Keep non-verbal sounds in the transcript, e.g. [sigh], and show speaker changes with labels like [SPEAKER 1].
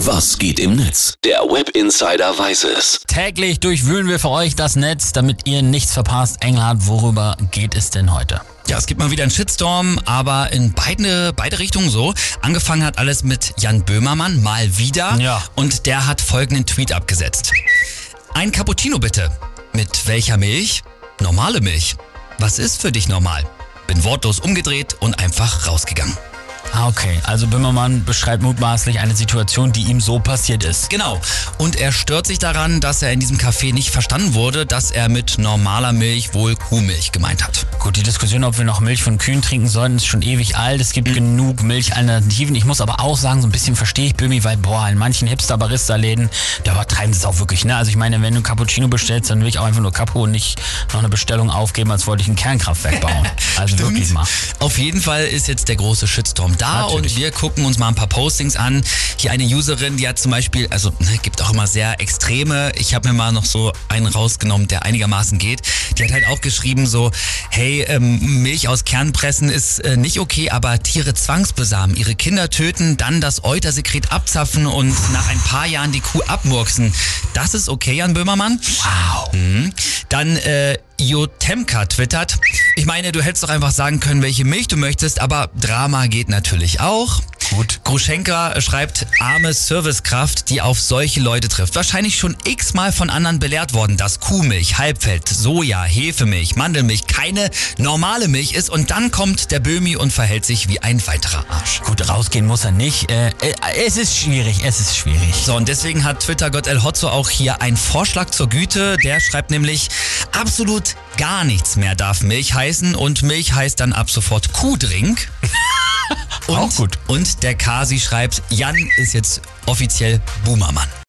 [SPEAKER 1] Was geht im Netz? Der Web Insider weiß es.
[SPEAKER 2] Täglich durchwühlen wir für euch das Netz, damit ihr nichts verpasst. Engelhardt, worüber geht es denn heute?
[SPEAKER 3] Ja, es gibt mal wieder einen Shitstorm, aber in beide, beide Richtungen so. Angefangen hat alles mit Jan Böhmermann, mal wieder.
[SPEAKER 2] Ja.
[SPEAKER 3] Und der hat folgenden Tweet abgesetzt. Ein Cappuccino bitte. Mit welcher Milch? Normale Milch. Was ist für dich normal? Bin wortlos umgedreht und einfach rausgegangen.
[SPEAKER 2] Ah, okay. Also Böhmermann beschreibt mutmaßlich eine Situation, die ihm so passiert ist.
[SPEAKER 3] Genau. Und er stört sich daran, dass er in diesem Café nicht verstanden wurde, dass er mit normaler Milch wohl Kuhmilch gemeint hat.
[SPEAKER 2] Gut, die Diskussion, ob wir noch Milch von Kühen trinken sollten, ist schon ewig alt. Es gibt genug Milchalternativen. Ich muss aber auch sagen, so ein bisschen verstehe ich Böhmi, weil, boah, in manchen Hipster-Barista-Läden, da übertreiben sie es auch wirklich, ne? Also ich meine, wenn du Cappuccino bestellst, dann will ich auch einfach nur Capo und nicht noch eine Bestellung aufgeben, als wollte ich ein Kernkraftwerk bauen. [laughs] Also wirklich mal.
[SPEAKER 3] Auf jeden Fall ist jetzt der große Shitstorm da
[SPEAKER 2] Natürlich.
[SPEAKER 3] und wir gucken uns mal ein paar Postings an. Hier eine Userin, die hat zum Beispiel, also ne, gibt auch immer sehr extreme. Ich habe mir mal noch so einen rausgenommen, der einigermaßen geht. Die hat halt auch geschrieben so, hey, ähm, Milch aus Kernpressen ist äh, nicht okay, aber Tiere zwangsbesamen, ihre Kinder töten, dann das Eutersekret abzapfen und nach ein paar Jahren die Kuh abmurksen. Das ist okay, Jan Böhmermann?
[SPEAKER 2] Wow.
[SPEAKER 3] Mhm. Dann äh, Jotemka twittert. Ich meine, du hättest doch einfach sagen können, welche Milch du möchtest, aber Drama geht natürlich auch.
[SPEAKER 2] Gut.
[SPEAKER 3] Gruschenka schreibt, arme Servicekraft, die auf solche Leute trifft. Wahrscheinlich schon x-mal von anderen belehrt worden, dass Kuhmilch, Halbfett, Soja, Hefemilch, Mandelmilch keine normale Milch ist und dann kommt der Böhmi und verhält sich wie ein weiterer Arsch.
[SPEAKER 2] Gut, rausgehen muss er nicht. Äh, äh, es ist schwierig, es ist schwierig.
[SPEAKER 3] So, und deswegen hat Twitter-Gott El Hotzo auch hier einen Vorschlag zur Güte. Der schreibt nämlich, absolut gar nichts mehr darf Milch heißen und Milch heißt dann ab sofort Kuhdrink. Und,
[SPEAKER 2] Auch gut.
[SPEAKER 3] Und der Kasi schreibt, Jan ist jetzt offiziell Boomermann.